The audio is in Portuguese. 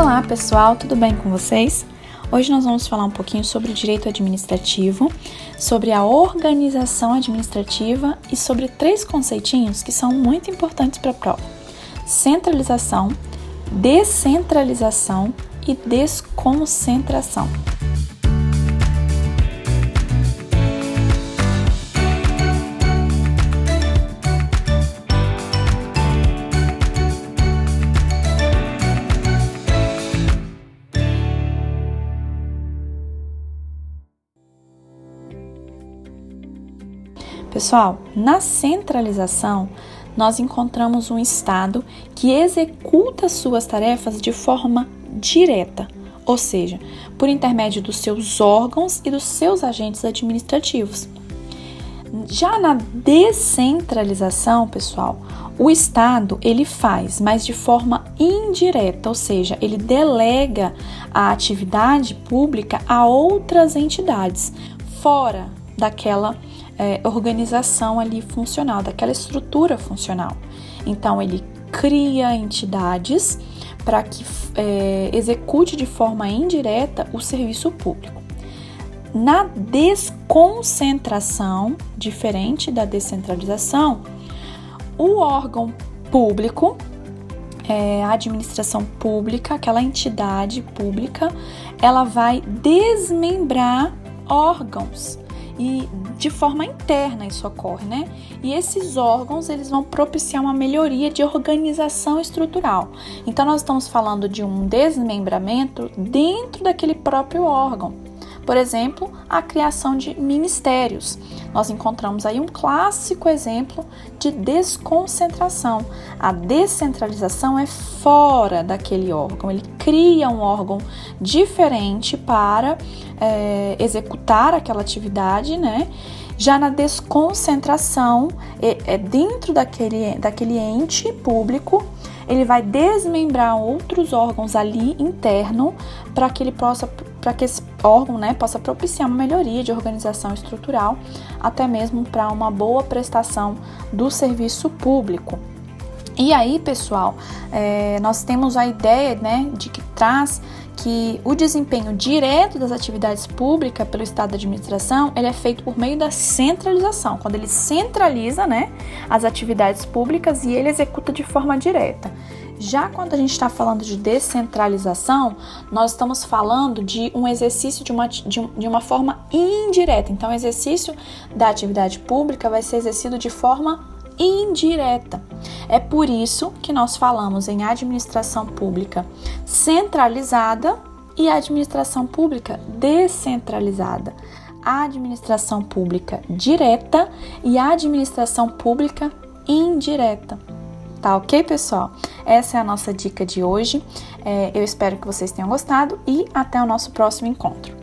Olá pessoal, tudo bem com vocês? Hoje nós vamos falar um pouquinho sobre o direito administrativo, sobre a organização administrativa e sobre três conceitinhos que são muito importantes para a prova: centralização, descentralização e desconcentração. Pessoal, na centralização, nós encontramos um Estado que executa suas tarefas de forma direta, ou seja, por intermédio dos seus órgãos e dos seus agentes administrativos. Já na descentralização, pessoal, o Estado ele faz, mas de forma indireta, ou seja, ele delega a atividade pública a outras entidades fora daquela é, organização ali funcional, daquela estrutura funcional. Então, ele cria entidades para que é, execute de forma indireta o serviço público. Na desconcentração, diferente da descentralização, o órgão público, é, a administração pública, aquela entidade pública, ela vai desmembrar órgãos e de forma interna isso ocorre, né? E esses órgãos eles vão propiciar uma melhoria de organização estrutural. Então nós estamos falando de um desmembramento dentro daquele próprio órgão. Por exemplo, a criação de ministérios. Nós encontramos aí um clássico exemplo de desconcentração. A descentralização é fora daquele órgão, ele cria um órgão diferente para é, executar aquela atividade, né? Já na desconcentração, é, é dentro daquele, daquele ente público, ele vai desmembrar outros órgãos ali interno para que ele possa para que esse órgão né, possa propiciar uma melhoria de organização estrutural, até mesmo para uma boa prestação do serviço público. E aí, pessoal, é, nós temos a ideia né, de que traz que o desempenho direto das atividades públicas pelo Estado da administração ele é feito por meio da centralização, quando ele centraliza né, as atividades públicas e ele executa de forma direta. Já quando a gente está falando de descentralização, nós estamos falando de um exercício de uma, de, de uma forma indireta. Então, o exercício da atividade pública vai ser exercido de forma indireta. É por isso que nós falamos em administração pública centralizada e administração pública descentralizada. A administração pública direta e a administração pública indireta. Tá ok, pessoal? Essa é a nossa dica de hoje. É, eu espero que vocês tenham gostado e até o nosso próximo encontro.